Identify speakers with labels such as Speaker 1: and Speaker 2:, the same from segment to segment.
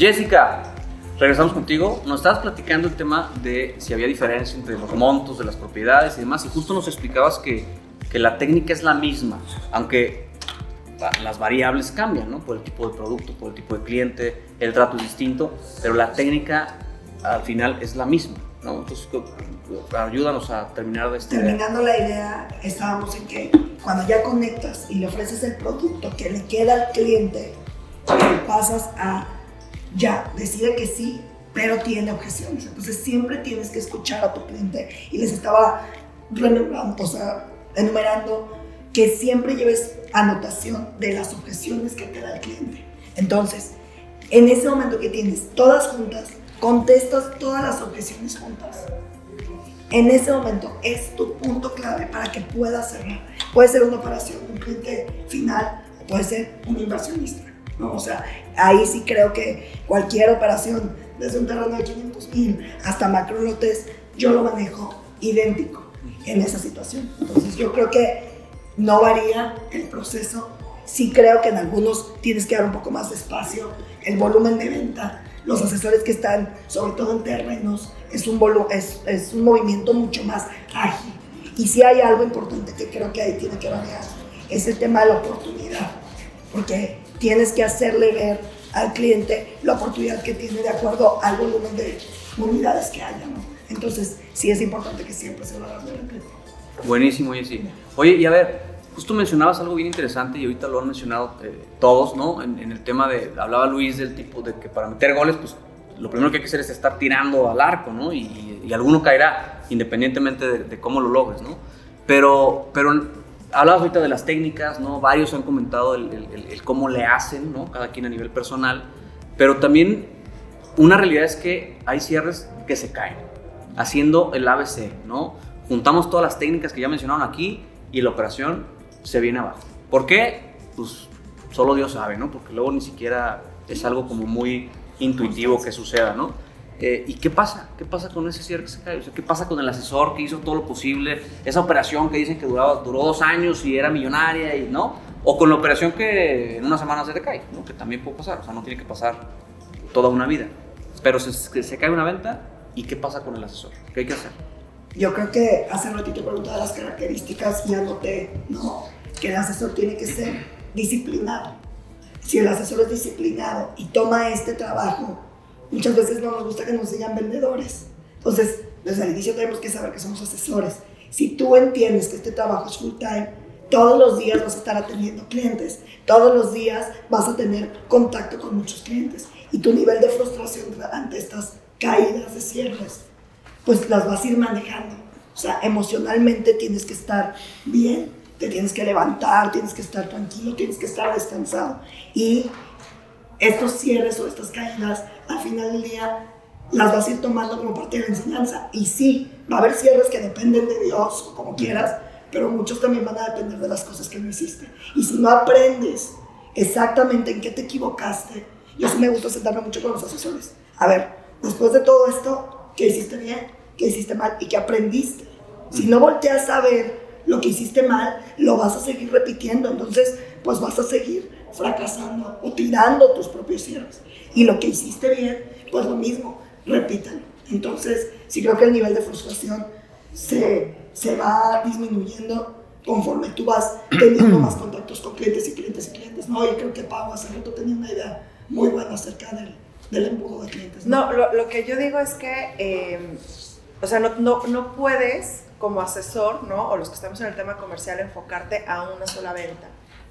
Speaker 1: Jessica, regresamos contigo. Nos estabas platicando el tema de si había diferencia entre los montos de las propiedades y demás, y justo nos explicabas que, que la técnica es la misma, aunque las variables cambian, ¿no? Por el tipo de producto, por el tipo de cliente, el trato es distinto, pero la técnica al final es la misma, ¿no? Entonces, ayúdanos a terminar de este...
Speaker 2: Terminando la idea, estábamos en que cuando ya conectas y le ofreces el producto que le queda al cliente, pasas a ya, decide que sí, pero tiene objeciones. Entonces siempre tienes que escuchar a tu cliente y les estaba o sea, enumerando que siempre lleves anotación de las objeciones que te da el cliente. Entonces, en ese momento que tienes todas juntas, contestas todas las objeciones juntas. En ese momento es tu punto clave para que puedas cerrar. Puede ser una operación, un cliente final, puede ser un inversionista. ¿No? O sea, ahí sí creo que cualquier operación, desde un terreno de 500 mil hasta macro lotes, yo lo manejo idéntico en esa situación. Entonces yo creo que no varía el proceso. Sí creo que en algunos tienes que dar un poco más de espacio, el volumen de venta, los asesores que están, sobre todo en terrenos, es un, es, es un movimiento mucho más ágil. Y si hay algo importante que creo que ahí tiene que variar, es el tema de la oportunidad, porque tienes que hacerle ver al cliente la oportunidad que tiene de acuerdo al volumen de unidades que haya. ¿no? Entonces, sí es importante que siempre se lo hagan de repente.
Speaker 1: Buenísimo, sí. Oye, y a ver, justo mencionabas algo bien interesante y ahorita lo han mencionado eh, todos, ¿no? En, el tema de, hablaba Luis del tipo de que para meter goles, pues lo primero que hay que hacer es estar tirando al arco, ¿no? Y, alguno caerá independientemente de, cómo lo logres, ¿no? Pero, pero hablabas ahorita de las técnicas, ¿no? Varios han comentado el, el, cómo le hacen, ¿no? Cada quien a nivel personal, pero también una realidad es que hay cierres que se caen, haciendo el ABC, ¿no? Juntamos todas las técnicas que ya mencionaron aquí y la operación se viene abajo. ¿Por qué? Pues solo Dios sabe, ¿no? Porque luego ni siquiera es algo como muy intuitivo que suceda, ¿no? Eh, ¿Y qué pasa? ¿Qué pasa con ese cierre que se cae? ¿Qué pasa con el asesor que hizo todo lo posible? Esa operación que dicen que duraba, duró dos años y era millonaria, y ¿no? O con la operación que en una semana se te cae, ¿no? Que también puede pasar, o sea, no tiene que pasar toda una vida. Pero se, se cae una venta, ¿y qué pasa con el asesor? ¿Qué hay que hacer?
Speaker 2: Yo creo que hace ratito preguntaba las características y anoté, ¿no? Que el asesor tiene que ser disciplinado. Si el asesor es disciplinado y toma este trabajo, muchas veces no nos gusta que nos digan vendedores. Entonces, desde el inicio tenemos que saber que somos asesores. Si tú entiendes que este trabajo es full time, todos los días vas a estar atendiendo clientes, todos los días vas a tener contacto con muchos clientes y tu nivel de frustración ante estas caídas de cierres pues las vas a ir manejando. O sea, emocionalmente tienes que estar bien, te tienes que levantar, tienes que estar tranquilo, tienes que estar descansado. Y estos cierres o estas caídas, al final del día, las vas a ir tomando como parte de la enseñanza. Y sí, va a haber cierres que dependen de Dios o como quieras, pero muchos también van a depender de las cosas que no hiciste. Y si no aprendes exactamente en qué te equivocaste, y así me gusta sentarme mucho con los asesores. A ver, después de todo esto, qué hiciste bien, qué hiciste mal y qué aprendiste. Si no volteas a ver lo que hiciste mal, lo vas a seguir repitiendo. Entonces, pues vas a seguir fracasando o tirando tus propios cierres. Y lo que hiciste bien, pues lo mismo, repítalo. Entonces, sí creo que el nivel de frustración se, se va disminuyendo conforme tú vas teniendo más contactos con clientes y clientes y clientes. No, yo creo que Pau hace rato tenía una idea muy buena acerca del del embudo de clientes.
Speaker 3: No, lo, que yo digo es que, eh, o sea, no, no, no, puedes como asesor, ¿no? O los que estamos en el tema comercial, enfocarte a una sola venta,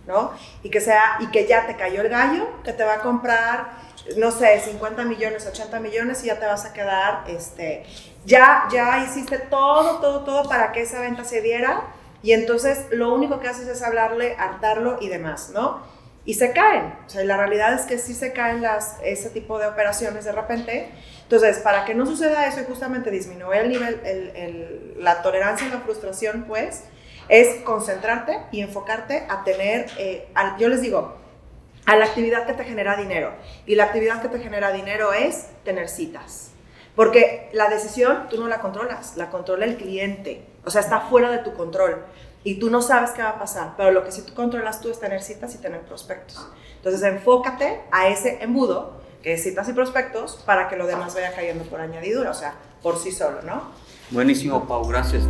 Speaker 3: ¿no? Y que sea, y que ya te cayó el gallo, que te va a comprar, no sé, 50 millones, 80 millones y ya te vas a quedar, este, ya, ya hiciste todo, todo, todo para que esa venta se diera y entonces lo único que haces es hablarle, hartarlo y demás, ¿no? y se caen. O sea, la realidad es que sí se caen las, ese tipo de operaciones de repente. Entonces, para que no suceda eso y justamente disminuir el nivel, el, la tolerancia y la frustración, pues, es concentrarte y enfocarte a tener, eh, yo les digo, a la actividad que te genera dinero. Y la actividad que te genera dinero es tener citas. Porque la decisión tú no la controlas, la controla el cliente. O sea, está fuera de tu control y tú no sabes qué va a pasar, pero lo que sí tú controlas tú es tener citas y tener prospectos. Entonces enfócate a ese embudo que es citas y prospectos, para que lo demás vaya cayendo por añadidura, o sea, por sí solo, ¿no?
Speaker 1: Buenísimo, Pau, gracias.